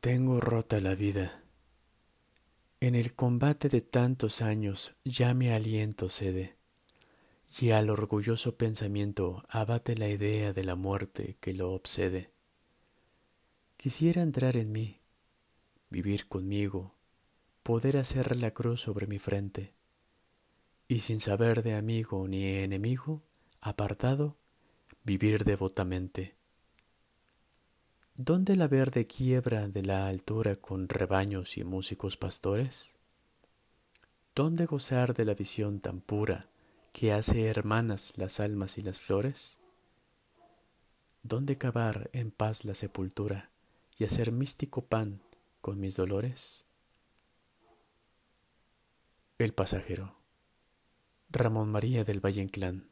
Tengo rota la vida. En el combate de tantos años ya mi aliento cede, y al orgulloso pensamiento abate la idea de la muerte que lo obsede. Quisiera entrar en mí, vivir conmigo, poder hacer la cruz sobre mi frente, y sin saber de amigo ni enemigo, apartado, vivir devotamente. ¿Dónde la verde quiebra de la altura con rebaños y músicos pastores? ¿Dónde gozar de la visión tan pura que hace hermanas las almas y las flores? ¿Dónde cavar en paz la sepultura y hacer místico pan con mis dolores? El pasajero Ramón María del Valle Inclán